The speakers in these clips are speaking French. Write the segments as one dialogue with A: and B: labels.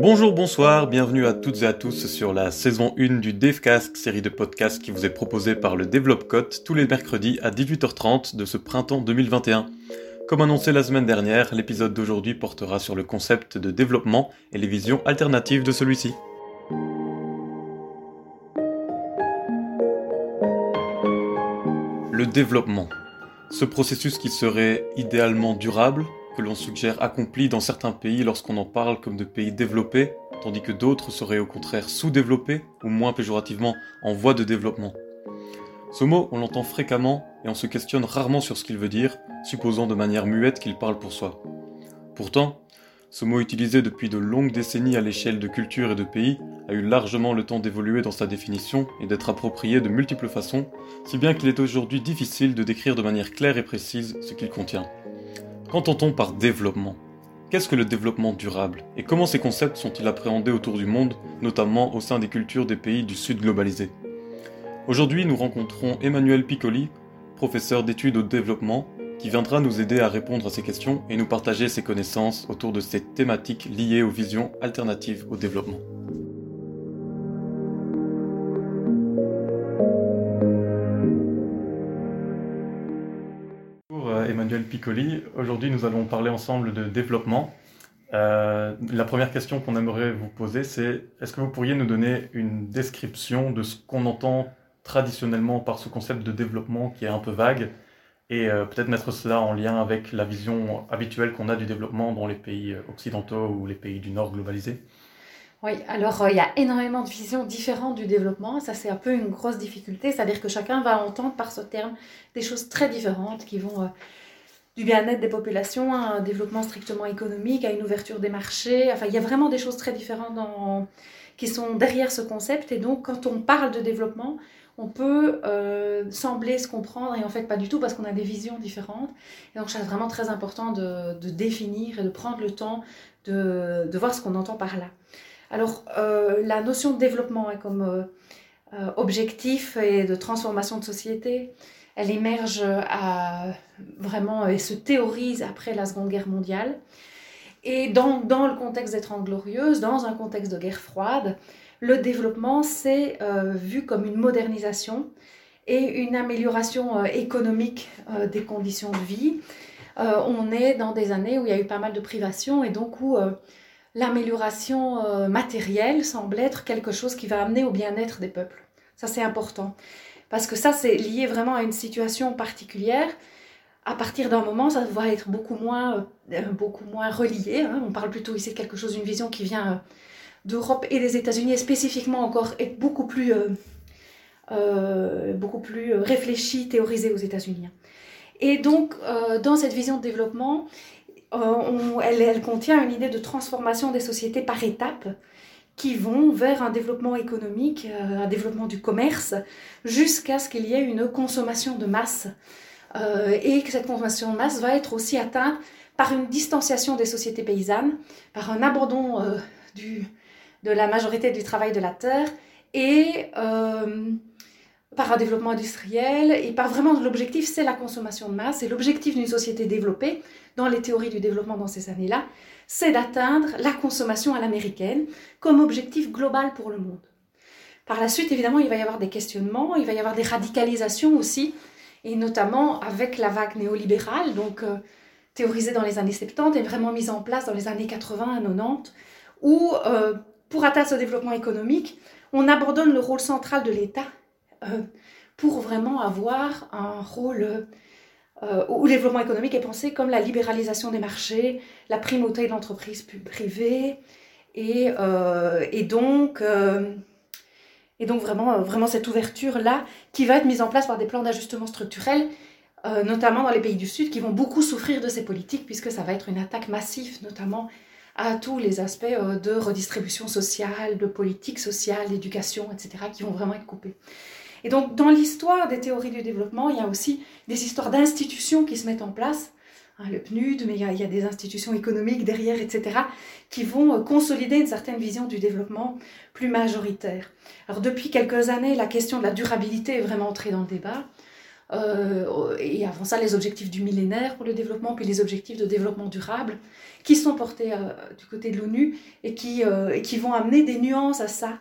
A: Bonjour, bonsoir, bienvenue à toutes et à tous sur la saison 1 du Devcast, série de podcasts qui vous est proposée par le Developcode tous les mercredis à 18h30 de ce printemps 2021. Comme annoncé la semaine dernière, l'épisode d'aujourd'hui portera sur le concept de développement et les visions alternatives de celui-ci. Le développement. Ce processus qui serait idéalement durable, que l'on suggère accompli dans certains pays lorsqu'on en parle comme de pays développés, tandis que d'autres seraient au contraire sous-développés, ou moins péjorativement en voie de développement. Ce mot, on l'entend fréquemment et on se questionne rarement sur ce qu'il veut dire, supposant de manière muette qu'il parle pour soi. Pourtant, ce mot utilisé depuis de longues décennies à l'échelle de cultures et de pays a eu largement le temps d'évoluer dans sa définition et d'être approprié de multiples façons, si bien qu'il est aujourd'hui difficile de décrire de manière claire et précise ce qu'il contient. Qu'entend-on par développement Qu'est-ce que le développement durable Et comment ces concepts sont-ils appréhendés autour du monde, notamment au sein des cultures des pays du Sud globalisé? Aujourd'hui, nous rencontrons Emmanuel Piccoli, professeur d'études au développement, qui viendra nous aider à répondre à ces questions et nous partager ses connaissances autour de ces thématiques liées aux visions alternatives au développement. Emmanuel Piccoli. Aujourd'hui, nous allons parler ensemble de développement. Euh, la première question qu'on aimerait vous poser, c'est est-ce que vous pourriez nous donner une description de ce qu'on entend traditionnellement par ce concept de développement qui est un peu vague et euh, peut-être mettre cela en lien avec la vision habituelle qu'on a du développement dans les pays occidentaux ou les pays du Nord globalisés?
B: Oui, alors euh, il y a énormément de visions différentes du développement. Ça, c'est un peu une grosse difficulté. C'est-à-dire que chacun va entendre par ce terme des choses très différentes qui vont du bien-être des populations à un développement strictement économique, à une ouverture des marchés. Enfin, il y a vraiment des choses très différentes qui sont derrière ce concept. Et donc, quand on parle de développement, on peut euh, sembler se comprendre et en fait pas du tout parce qu'on a des visions différentes. Et donc, c'est vraiment très important de, définir et de prendre le temps de, voir ce qu'on entend par là. Alors, euh, la notion de développement comme euh, objectif et de transformation de société, elle émerge à, vraiment et se théorise après la Seconde Guerre mondiale. Et dans, dans le contexte des Trente Glorieuses, dans un contexte de guerre froide, le développement s'est euh, vu comme une modernisation et une amélioration euh, économique euh, des conditions de vie. on est dans des années où il y a eu pas mal de privations et donc où l'amélioration matérielle semble être quelque chose qui va amener au bien-être des peuples. Ça, c'est important. Parce que ça, c'est lié vraiment à une situation particulière. À partir d'un moment, ça va être beaucoup moins, euh, beaucoup moins relié. Hein. On parle plutôt ici de quelque chose, d'une vision qui vient euh, d'Europe et des États-Unis, et spécifiquement encore, est beaucoup plus, euh, beaucoup plus réfléchie, théorisée aux États-Unis. Et donc, dans cette vision de développement, elle, elle, contient une idée de transformation des sociétés par étapes qui vont vers un développement économique, euh, un développement du commerce, jusqu'à ce qu'il y ait une consommation de masse. Euh, et que cette consommation de masse va être aussi atteinte par une distanciation des sociétés paysannes, par un abandon euh, de la majorité du travail de la terre et par un développement industriel et par vraiment l'objectif c'est la consommation de masse et l'objectif d'une société développée dans les théories du développement dans ces années-là c'est d'atteindre la consommation à l'américaine comme objectif global pour le monde. Par la suite, évidemment, il va y avoir des questionnements, il va y avoir des radicalisations aussi, et notamment avec la vague néolibérale, donc euh, théorisée dans les années 70 et vraiment mise en place dans les années 80 à 90, où euh, pour atteindre ce développement économique, on abandonne le rôle central de l'État pour vraiment avoir un rôle euh, où le développement économique est pensé comme la libéralisation des marchés, la primauté de l'entreprise privée, et, euh, donc, euh, vraiment cette ouverture-là qui va être mise en place par des plans d'ajustement structurel, notamment dans les pays du Sud, qui vont beaucoup souffrir de ces politiques, puisque ça va être une attaque massive, notamment à tous les aspects de redistribution sociale, de politique sociale, d'éducation, etc., qui vont vraiment être coupés. Et donc, dans l'histoire des théories du développement, il y a aussi des histoires d'institutions qui se mettent en place. Hein, le PNUD, mais il y, a, des institutions économiques derrière, etc., qui vont euh, consolider une certaine vision du développement plus majoritaire. Alors, depuis quelques années, la question de la durabilité est vraiment entrée dans le débat. et avant ça les objectifs du millénaire pour le développement, puis les objectifs de développement durable, qui sont portés du côté de l'ONU et qui vont amener des nuances à ça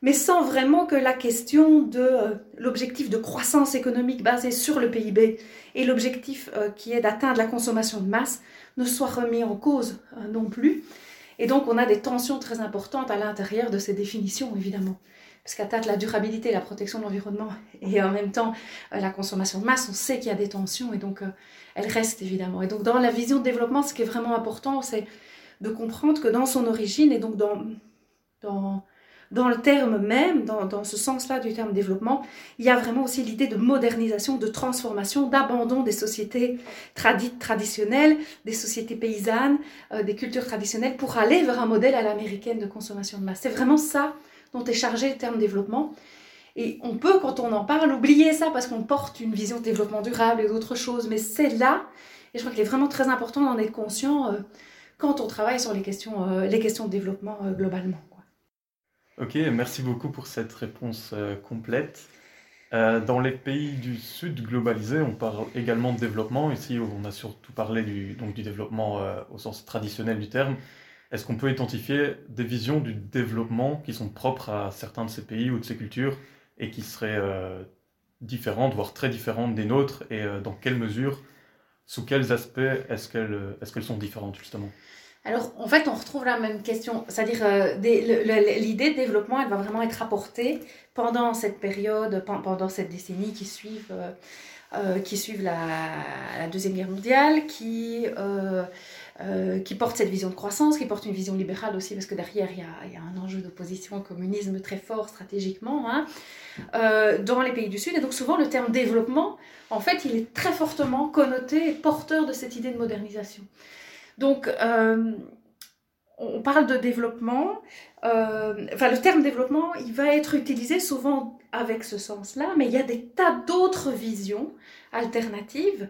B: mais sans vraiment que la question de euh, l'objectif de croissance économique basé sur le PIB et l'objectif euh, qui est d'atteindre la consommation de masse ne soit remis en cause euh, non plus. Et donc on a des tensions très importantes à l'intérieur de ces définitions, évidemment. Parce qu'atteindre la durabilité, la protection de l'environnement et en même temps la consommation de masse, on sait qu'il y a des tensions et donc elles restent évidemment. Et donc dans la vision de développement, ce qui est vraiment important, c'est de comprendre que dans son origine et donc dans, dans dans le terme même, dans, ce sens-là du terme développement, il y a vraiment aussi l'idée de modernisation, de transformation, d'abandon des sociétés traditionnelles, des sociétés paysannes, euh, des cultures traditionnelles, pour aller vers un modèle à l'américaine de consommation de masse. C'est vraiment ça dont est chargé le terme développement. Et on peut, quand on en parle, oublier ça parce qu'on porte une vision de développement durable et d'autres choses. Mais c'est là, et je crois qu'il est vraiment très important d'en être conscient euh, quand on travaille sur les questions, euh, les questions de développement globalement.
A: Ok, merci beaucoup pour cette réponse euh, complète. Euh, dans les pays du Sud globalisés, on parle également de développement. Ici, on a surtout parlé du, développement euh, au sens traditionnel du terme. Est-ce qu'on peut identifier des visions du développement qui sont propres à certains de ces pays ou de ces cultures et qui seraient différentes, voire très différentes des nôtres? Et dans quelle mesure, sous quels aspects est-ce qu'elles est qu'elles sont différentes justement?
B: Alors, en fait, on retrouve la même question. C'est-à-dire, euh, l'idée de développement, elle va vraiment être apportée pendant cette période, pendant cette décennie qui suivent, euh, euh, la, Deuxième Guerre mondiale, qui, porte cette vision de croissance, qui porte une vision libérale aussi, parce que derrière, il y a, il y a un enjeu d'opposition au communisme très fort stratégiquement, hein, dans les pays du Sud. Et donc, souvent, le terme développement, en fait, il est très fortement connoté et porteur de cette idée de modernisation. Donc, euh, on parle de développement. Euh, enfin, le terme développement, il va être utilisé souvent avec ce sens-là, mais il y a des tas d'autres visions alternatives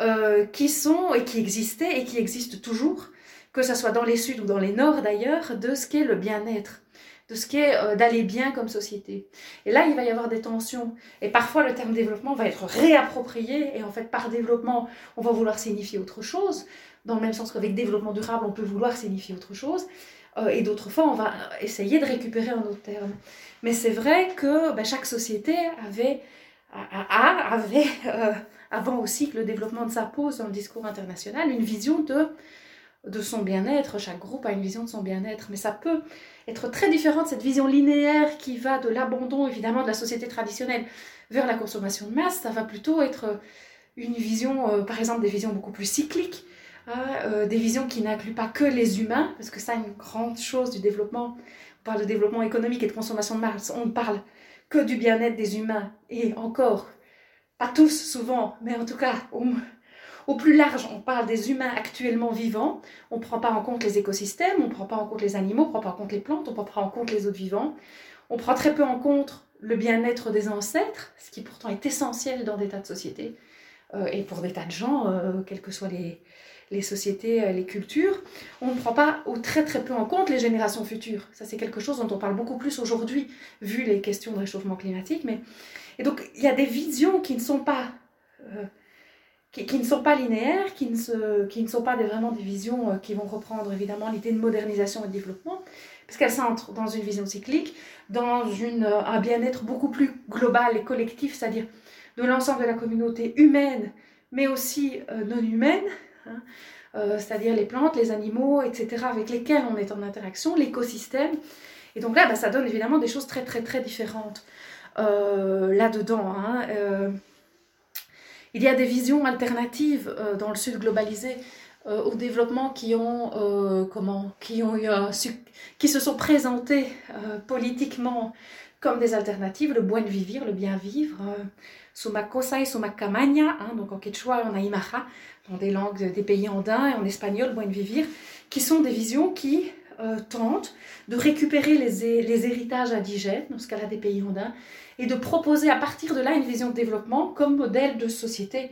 B: euh, qui sont et qui existaient et qui existent toujours, que ce soit dans les Suds ou dans les Nord d'ailleurs, de ce qu'est le bien-être de ce qu'est d'aller bien comme société. Et là, il va y avoir des tensions. Et parfois, le terme développement va être réapproprié. Et en fait, par développement, on va vouloir signifier autre chose dans le même sens qu'avec développement durable, on peut vouloir signifier autre chose. Euh, et d'autres fois, on va essayer de récupérer un autre terme. Mais c'est vrai que ben, chaque société avait, avait euh, avant aussi que le développement de sa pose dans le discours international, une vision de, de son bien-être. Chaque groupe a une vision de son bien-être. Mais ça peut être très différent de cette vision linéaire qui va de l'abandon, évidemment, de la société traditionnelle vers la consommation de masse. Ça va plutôt être une vision, euh, par exemple, des visions beaucoup plus cycliques euh, des visions qui n'incluent pas que les humains, parce que ça, une grande chose du développement, on parle de développement économique et de consommation de masse, on ne parle que du bien-être des humains, et encore, pas tous souvent, mais en tout cas, au, plus large, on parle des humains actuellement vivants, on ne prend pas en compte les écosystèmes, on ne prend pas en compte les animaux, on ne prend pas en compte les plantes, on ne prend pas en compte les autres vivants, on prend très peu en compte le bien-être des ancêtres, ce qui pourtant est essentiel dans des tas de sociétés, euh, et pour des tas de gens, euh, quels que soient les, sociétés, euh, les cultures, on ne prend pas ou très très peu en compte les générations futures. Ça c'est quelque chose dont on parle beaucoup plus aujourd'hui, vu les questions de réchauffement climatique. Mais... Et donc il y a des visions qui ne sont pas, qui, ne sont pas linéaires, qui ne, sont pas vraiment des visions euh, qui vont reprendre évidemment l'idée de modernisation et de développement, parce qu'elles s'entrent dans une vision cyclique, dans une, un bien-être beaucoup plus global et collectif, c'est-à-dire de l'ensemble de la communauté humaine, mais aussi non humaine, Hein. Euh, c'est-à-dire les plantes, les animaux, etc., avec lesquels on est en interaction, l'écosystème. Et donc là, bah, ça donne évidemment des choses très très très différentes euh, là-dedans. Hein. Euh, il y a des visions alternatives dans le Sud globalisé au développement qui ont, comment, qui, se sont présentées politiquement comme des alternatives, le buen vivir, le bien vivre, Sumacosa et Sumakamanya, hein, donc en quechua on a Imara, dans des langues des pays andins et en espagnol, Buen Vivir, qui sont des visions qui euh, tentent de récupérer les, héritages indigènes, dans ce cas-là des pays andins, et de proposer à partir de là une vision de développement comme modèle de société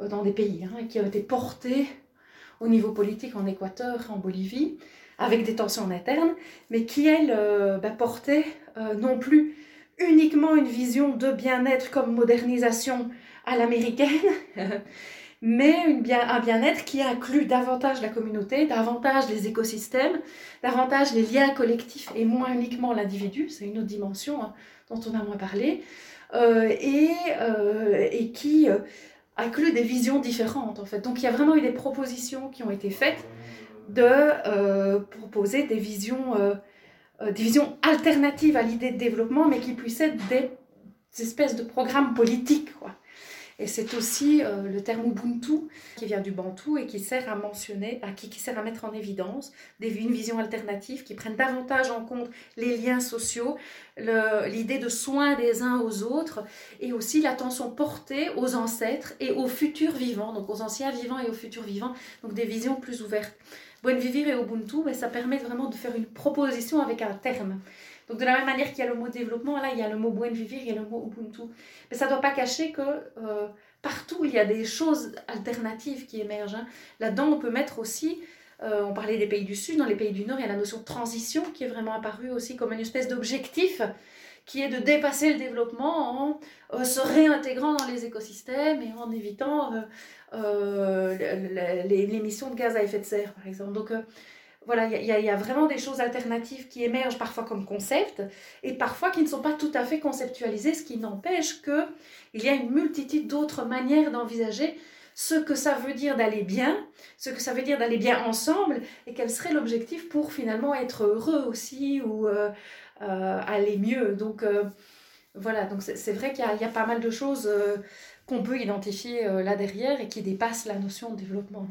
B: euh, dans des pays hein, qui ont été portés au niveau politique en Équateur, en Bolivie, avec des tensions internes, mais qui, elles, euh, bah, portaient non plus uniquement une vision de bien-être comme modernisation à l'américaine, mais un bien-être qui inclut davantage la communauté, davantage les écosystèmes, davantage les liens collectifs et moins uniquement l'individu, c'est une autre dimension hein, dont on a moins parlé, euh, et, euh, et, qui euh, inclut des visions différentes en fait. Donc il y a vraiment eu des propositions qui ont été faites de proposer des visions, des visions alternatives à l'idée de développement, mais qui puissent être des, des espèces de programmes politiques. Quoi. Et c'est aussi euh, le terme Ubuntu qui vient du Bantu et qui sert à mentionner, à, qui, sert à mettre en évidence une vision alternative qui prenne davantage en compte les liens sociaux, l'idée de soin des uns aux autres et aussi l'attention portée aux ancêtres et aux futurs vivants, donc aux anciens vivants et aux futurs vivants, donc des visions plus ouvertes. Buen Vivir et Ubuntu, mais ben, ça permet vraiment de faire une proposition avec un terme. Donc de la même manière qu'il y a le mot développement, là il y a le mot buen vivir, il y a le mot Ubuntu. Mais ça ne doit pas cacher que euh, partout il y a des choses alternatives qui émergent. Hein. Là-dedans on peut mettre aussi, euh, on parlait des pays du Sud, dans les pays du Nord il y a la notion de transition qui est vraiment apparue aussi comme une espèce d'objectif qui est de dépasser le développement en euh, se réintégrant dans les écosystèmes et en évitant l'émission de gaz à effet de serre, par exemple. Donc, voilà, il y, a vraiment des choses alternatives qui émergent parfois comme concept et parfois qui ne sont pas tout à fait conceptualisées, ce qui n'empêche qu'il y a une multitude d'autres manières d'envisager ce que ça veut dire d'aller bien, ce que ça veut dire d'aller bien ensemble et quel serait l'objectif pour finalement être heureux aussi ou euh, euh, aller mieux. Donc euh, voilà, donc c'est vrai qu'il y, a pas mal de choses qu'on peut identifier là derrière et qui dépassent la notion de développement.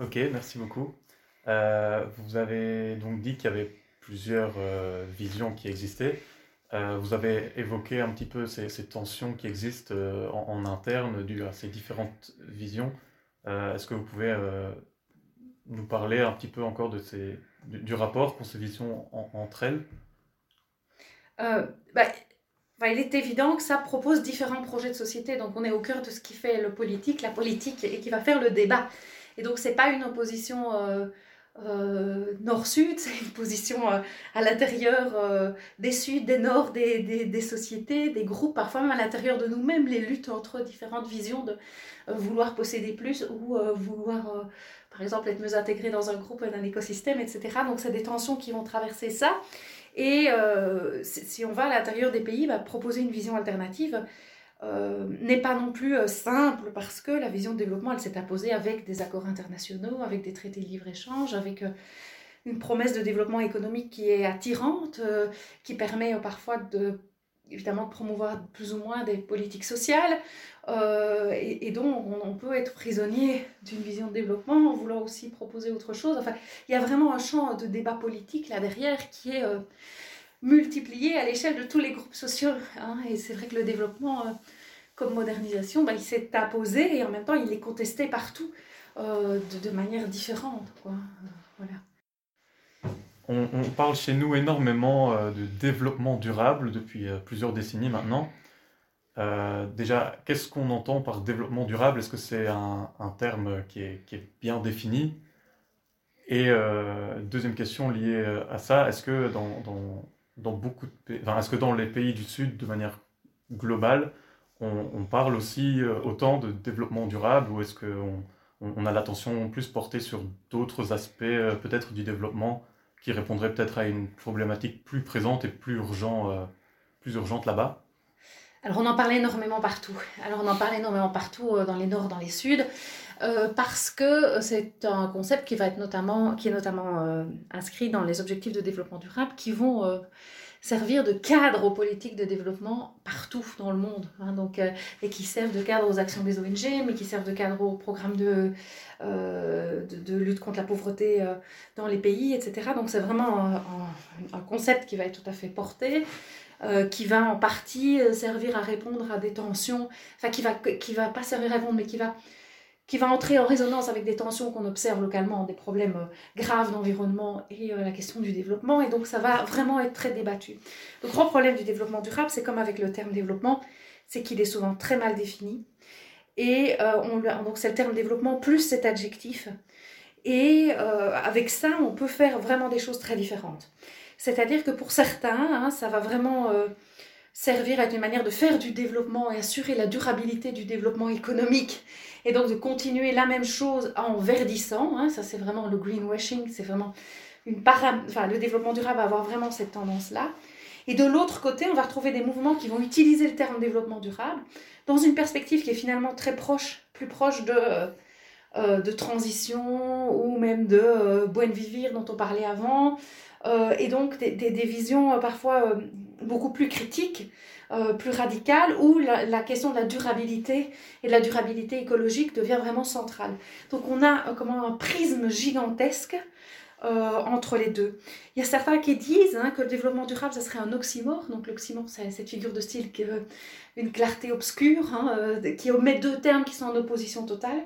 A: Ok, merci beaucoup. Euh, vous avez donc dit qu'il y avait plusieurs euh, visions qui existaient. Euh, vous avez évoqué un petit peu ces, tensions qui existent en, interne dues à ces différentes visions. Est-ce que vous pouvez nous parler un petit peu encore de du, rapport qu'ont ces visions entre elles?
B: Bah, il est évident que ça propose différents projets de société. Donc on est au cœur de ce qui fait le politique, la politique, et qui va faire le débat. Et donc c'est pas une opposition nord-sud, c'est une position euh, à l'intérieur euh, des suds, des nord, des, des, des, sociétés, des groupes, parfois même à l'intérieur de nous-mêmes, les luttes entre différentes visions de vouloir posséder plus ou vouloir, par exemple, être mieux intégré dans un groupe, dans un écosystème, etc. Donc c'est des tensions qui vont traverser ça. Et si on va à l'intérieur des pays, bah, proposer une vision alternative euh, n'est pas non plus euh, simple parce que la vision de développement, elle s'est imposée avec des accords internationaux, avec des traités de libre-échange, avec euh, une promesse de développement économique qui est attirante, qui permet parfois de évidemment de promouvoir plus ou moins des politiques sociales, et, donc on, peut être prisonnier d'une vision de développement en voulant aussi proposer autre chose. Enfin, il y a vraiment un champ de débat politique là derrière qui est multiplié à l'échelle de tous les groupes sociaux. Hein. et c'est vrai que le développement euh, comme modernisation, bah, il s'est imposé et en même temps il est contesté partout euh, de, manière différente. Quoi. voilà.
A: On, parle chez nous énormément euh, de développement durable depuis plusieurs décennies maintenant. déjà, qu'est-ce qu'on entend par développement durable? Est-ce que c'est un, terme qui est, bien défini? Et deuxième question liée à ça, est-ce que dans dans beaucoup est-ce que dans les pays du Sud, de manière globale, on, parle aussi euh, autant de développement durable ou est-ce qu'on on a l'attention plus portée sur d'autres aspects euh, peut-être du développement qui répondraient peut-être à une problématique plus présente et plus, urgent, euh, plus urgente là-bas?
B: Alors on en parle énormément partout. Alors on en parle énormément partout dans les nords, dans les suds, parce que c'est un concept qui va être notamment, qui est notamment inscrit dans les objectifs de développement durable, qui vont servir de cadre aux politiques de développement partout dans le monde. Hein, donc, euh, et qui servent de cadre aux actions des ONG, mais qui servent de cadre aux programmes de, euh, de, lutte contre la pauvreté euh, dans les pays, etc. Donc c'est vraiment un, un, concept qui va être tout à fait porté. qui va en partie servir à répondre à des tensions, enfin qui va, qui va pas servir à répondre, mais qui va qui va entrer en résonance avec des tensions qu'on observe localement, des problèmes euh, graves d'environnement et euh, la question du développement. Et donc ça va vraiment être très débattu. Le grand problème du développement durable, c'est comme avec le terme développement, c'est qu'il est souvent très mal défini. Et euh, on, donc c'est le terme développement plus cet adjectif. Et avec ça, on peut faire vraiment des choses très différentes. C'est-à-dire que pour certains, hein, ça va vraiment servir à une manière de faire du développement et assurer la durabilité du développement économique et donc de continuer la même chose en verdissant. Hein, ça, c'est vraiment le greenwashing, c'est vraiment une para... enfin, le développement durable va avoir vraiment cette tendance-là. Et de l'autre côté, on va retrouver des mouvements qui vont utiliser le terme développement durable dans une perspective qui est finalement très proche, plus proche de, euh, de transition ou même de euh, buen vivir dont on parlait avant, euh, et donc des, visions parfois beaucoup plus critiques, plus radicales, où la, question de la durabilité et de la durabilité écologique devient vraiment centrale. Donc on a comment, un prisme gigantesque euh, entre les deux. Il y a certains qui disent hein, que le développement durable, ça serait un oxymore. Donc l'oxymore, c'est cette figure de style qui une clarté obscure, hein, euh, qui omet deux termes qui sont en opposition totale.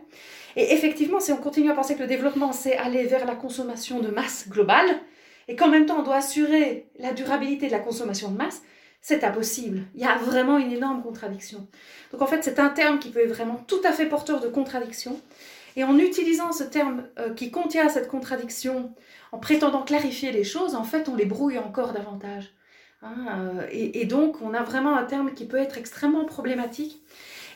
B: Et effectivement, si on continue à penser que le développement, c'est aller vers la consommation de masse globale, et qu'en même temps, on doit assurer la durabilité de la consommation de masse, c'est impossible. Il y a vraiment une énorme contradiction. Donc en fait, c'est un terme qui peut être vraiment tout à fait porteur de contradiction. Et en utilisant ce terme euh, qui contient cette contradiction, en prétendant clarifier les choses, en fait, on les brouille encore davantage. Hein, euh, et, et, donc, on a vraiment un terme qui peut être extrêmement problématique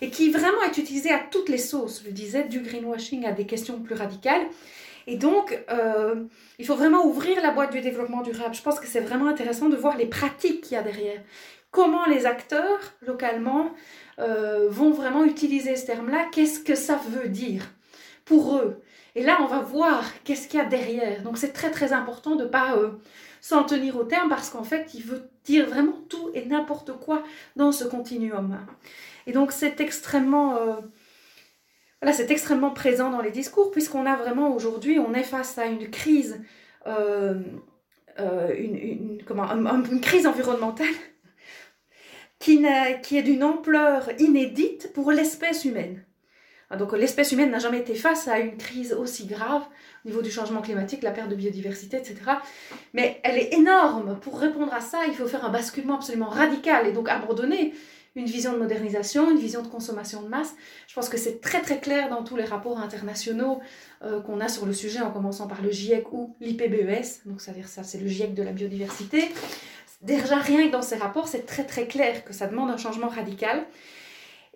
B: et qui vraiment est utilisé à toutes les sauces. Je disais, du greenwashing à des questions plus radicales. Et donc, euh, il faut vraiment ouvrir la boîte du développement durable. Je pense que c'est vraiment intéressant de voir les pratiques qu'il y a derrière. Comment les acteurs, localement, euh, vont vraiment utiliser ce terme-là? Qu'est-ce que ça veut dire pour eux? Et là, on va voir qu'est-ce qu'il y a derrière. Donc c'est très très important de ne pas euh, s'en tenir au terme parce qu'en fait, il veut dire vraiment tout et n'importe quoi dans ce continuum. Et donc c'est extrêmement... Euh, c'est extrêmement présent dans les discours puisqu'on a vraiment aujourd'hui, on est face à une crise, euh, comment, une crise environnementale qui, qui est d'une ampleur inédite pour l'espèce humaine. Ah, donc l'espèce humaine n'a jamais été face à une crise aussi grave au niveau du changement climatique, la perte de biodiversité, etc. Mais elle est énorme. Pour répondre à ça, il faut faire un basculement absolument radical et donc abandonner une vision de modernisation, une vision de consommation de masse. Je pense que c'est très très clair dans tous les rapports internationaux euh, qu'on a sur le sujet, en commençant par le GIEC ou l'IPBES. Donc ça veut dire ça, c'est le GIEC de la biodiversité. Déjà rien que dans ces rapports, c'est très très clair que ça demande un changement radical.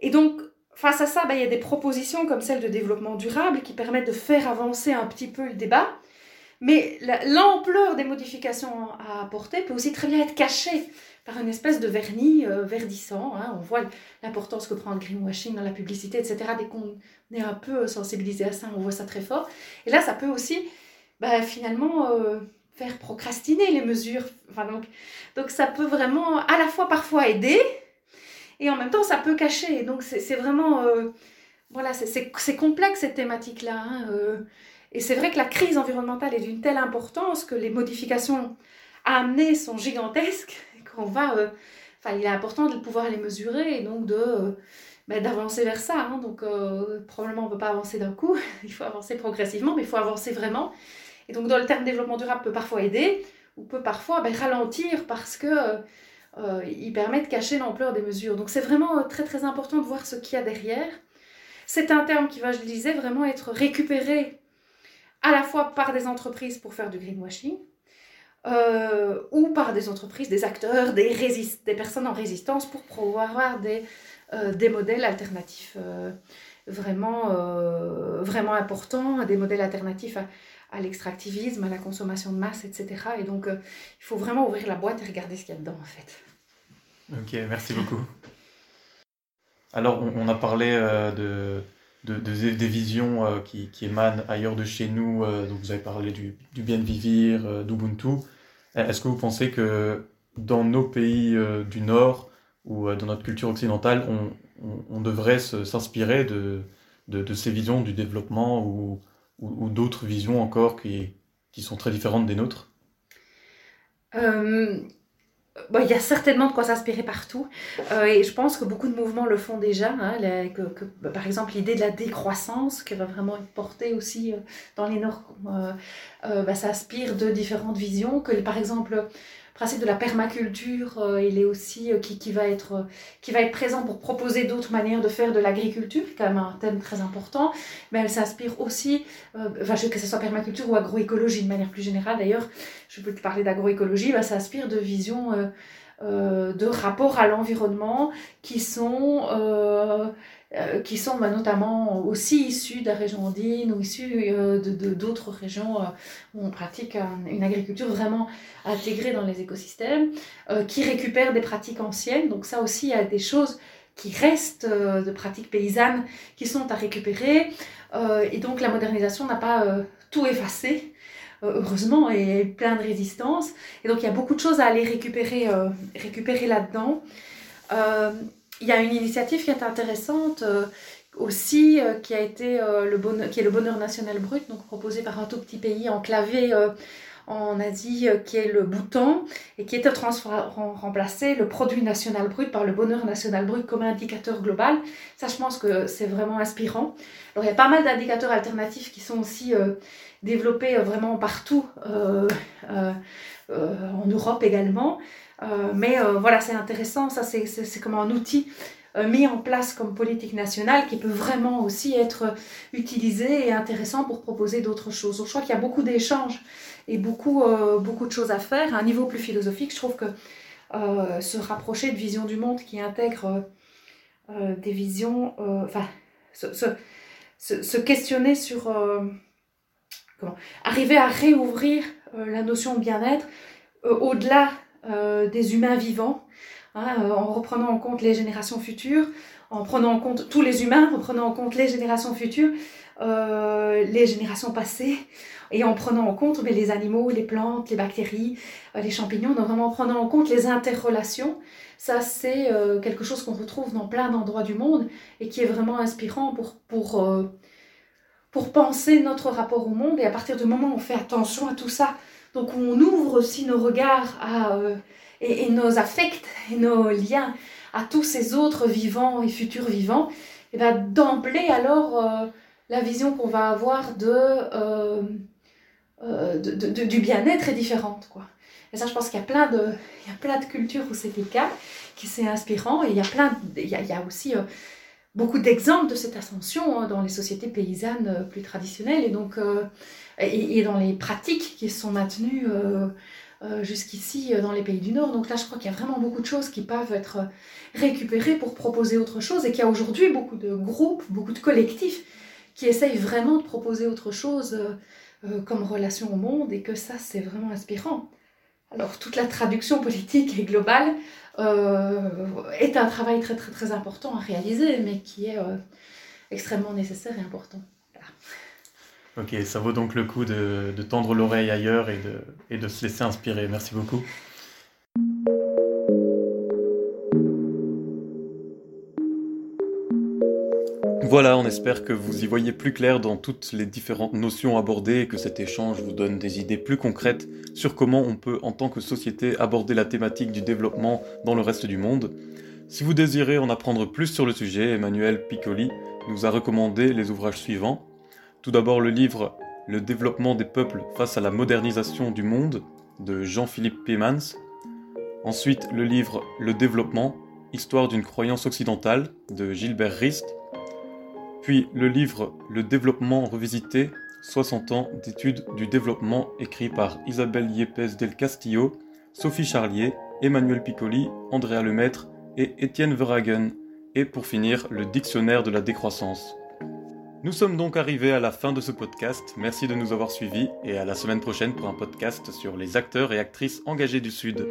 B: Et donc face à ça, ben, il y a des propositions comme celle de développement durable qui permettent de faire avancer un petit peu le débat. Mais l'ampleur des modifications à apporter peut aussi très bien être cachée par une espèce de vernis euh, verdissant. Hein. On voit l'importance que prend le greenwashing dans la publicité, etc. Dès qu'on est un peu sensibilisé à ça, on voit ça très fort. Et là, ça peut aussi ben, finalement euh, faire procrastiner les mesures. Enfin, donc, donc ça peut vraiment à la fois parfois aider, et en même temps ça peut cacher. Donc c'est vraiment, euh, voilà, c'est complexe cette thématique-là. Hein, euh. Et c'est vrai que la crise environnementale est d'une telle importance que les modifications à amener sont gigantesques, qu'on va, euh, il est important de pouvoir les mesurer et donc de ben, d'avancer vers ça. Hein. donc probablement on ne peut pas avancer d'un coup, il faut avancer progressivement, mais il faut avancer vraiment. Et donc dans le terme développement durable peut parfois aider ou peut parfois ben, ralentir parce que euh, il permet de cacher l'ampleur des mesures. Donc c'est vraiment euh, très très important de voir ce qu'il y a derrière. C'est un terme qui va, je le disais, vraiment être récupéré à la fois par des entreprises pour faire du greenwashing, euh, ou par des entreprises, des acteurs, des, personnes en résistance pour pouvoir des, des modèles alternatifs vraiment, vraiment importants, des modèles alternatifs à, l'extractivisme, à la consommation de masse, etc. Et donc, euh, il faut vraiment ouvrir la boîte et regarder ce qu'il y a dedans, en fait.
A: Ok, merci beaucoup. Alors, on, a parlé euh, de, de, des visions euh, qui, émanent ailleurs de chez nous. donc, vous avez parlé du, du bien vivre, d'Ubuntu. Est-ce que vous pensez que dans nos pays du Nord ou dans notre culture occidentale, on, devrait s'inspirer de, de, ces visions du développement ou ou, d'autres visions encore qui, qui, sont très différentes des nôtres?
B: Euh, Bon, il y a certainement de quoi s'inspirer partout. Euh, et je pense que beaucoup de mouvements le font déjà. Hein, que, bah, par exemple, l'idée de la décroissance, qui va vraiment être portée aussi euh, dans les Nord, euh, bah, ça aspire de différentes visions. Que, par exemple, principe de la permaculture, euh, il est aussi euh, qui, qui, va être, euh, qui va être présent pour proposer d'autres manières de faire de l'agriculture, quand même un thème très important, mais elle s'inspire aussi, que ce soit permaculture ou agroécologie de manière plus générale d'ailleurs, je peux te parler d'agroécologie, bah, ça aspire de visions de rapport à l'environnement qui sont qui sont bah, notamment aussi issus de la région andine ou issus euh, de d'autres régions euh, où on pratique une agriculture vraiment intégrée dans les écosystèmes, qui récupèrent des pratiques anciennes. Donc ça aussi, il y a des choses qui restent de pratiques paysannes qui sont à récupérer. et donc la modernisation n'a pas tout effacé heureusement, et plein de résistance. Et donc, il y a beaucoup de choses à aller récupérer, récupérer là-dedans il y a une initiative qui est intéressante euh, aussi, euh, qui, a été, euh, le bonheur, qui est le bonheur national brut, donc proposé par un tout petit pays enclavé en Asie, qui est le Bhoutan, et qui est remplacé le produit national brut par le bonheur national brut comme indicateur global. Ça, je pense que c'est vraiment inspirant. Alors, il y a pas mal d'indicateurs alternatifs qui sont aussi développés vraiment partout, en Europe également. Euh, mais euh, voilà, c'est intéressant, ça c'est comme un outil euh, mis en place comme politique nationale qui peut vraiment aussi être utilisé et intéressant pour proposer d'autres choses. Donc, je crois qu'il y a beaucoup d'échanges et beaucoup, beaucoup de choses à faire. À un niveau plus philosophique, je trouve que se rapprocher de visions du monde qui intègrent des visions, enfin, se, se, se, questionner sur comment, arriver à réouvrir la notion de bien-être au-delà euh, des humains vivants, hein, euh, en reprenant en compte les générations futures, en prenant en compte tous les humains, en prenant en compte les générations futures, euh, les générations passées, et en prenant en compte mais, les animaux, les plantes, les bactéries, les champignons, donc vraiment en prenant en compte les interrelations. Ça, c'est quelque chose qu'on retrouve dans plein d'endroits du monde et qui est vraiment inspirant pour, pour, pour penser notre rapport au monde. Et à partir du moment où on fait attention à tout ça, donc on ouvre aussi nos regards euh, et, nos affects et nos liens à tous ces autres vivants et futurs vivants. Et bien d'emblée alors euh, la vision qu'on va avoir euh, de, du bien-être est différente. Quoi. Et ça je pense qu'il y a plein de, il y a plein de cultures où c'est le cas, qui c'est inspirant. Et il y a, plein, il y a, aussi beaucoup d'exemples de cette ascension hein, dans les sociétés paysannes plus traditionnelles. Et donc et, dans les pratiques qui sont maintenues euh, euh, jusqu'ici euh, dans les pays du Nord. Donc là, je crois qu'il y a vraiment beaucoup de choses qui peuvent être récupérées pour proposer autre chose et qu'il y a aujourd'hui beaucoup de groupes, beaucoup de collectifs qui essayent vraiment de proposer autre chose comme relation au monde et que ça, c'est vraiment inspirant. Alors, toute la traduction politique et globale est un travail très, très, très important à réaliser, mais qui est extrêmement nécessaire et important.
A: Ok, ça vaut donc le coup de, tendre l'oreille ailleurs et de, se laisser inspirer. Merci beaucoup. Voilà, on espère que vous y voyez plus clair dans toutes les différentes notions abordées et que cet échange vous donne des idées plus concrètes sur comment on peut, en tant que société, aborder la thématique du développement dans le reste du monde. Si vous désirez en apprendre plus sur le sujet, Emmanuel Piccoli nous a recommandé les ouvrages suivants. Tout d'abord le livre Le développement des peuples face à la modernisation du monde de Jean-Philippe Pemans. Ensuite le livre Le développement, histoire d'une croyance occidentale de Gilbert Rist. Puis le livre Le développement revisité, 60 ans d'études du développement écrit par Isabelle Yepes del Castillo, Sophie Charlier, Emmanuel Piccoli, Andrea Lemaître et Étienne Verhagen. Et pour finir, le dictionnaire de la décroissance. Nous sommes donc arrivés à la fin de ce podcast. Merci de nous avoir suivis et à la semaine prochaine pour un podcast sur les acteurs et actrices engagés du Sud.